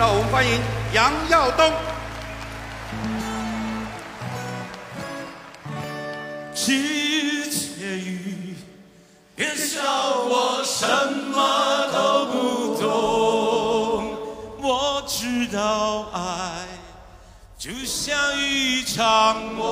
让我们欢迎杨耀东。季节雨，别笑我什么都不懂。我知道爱就像一场梦，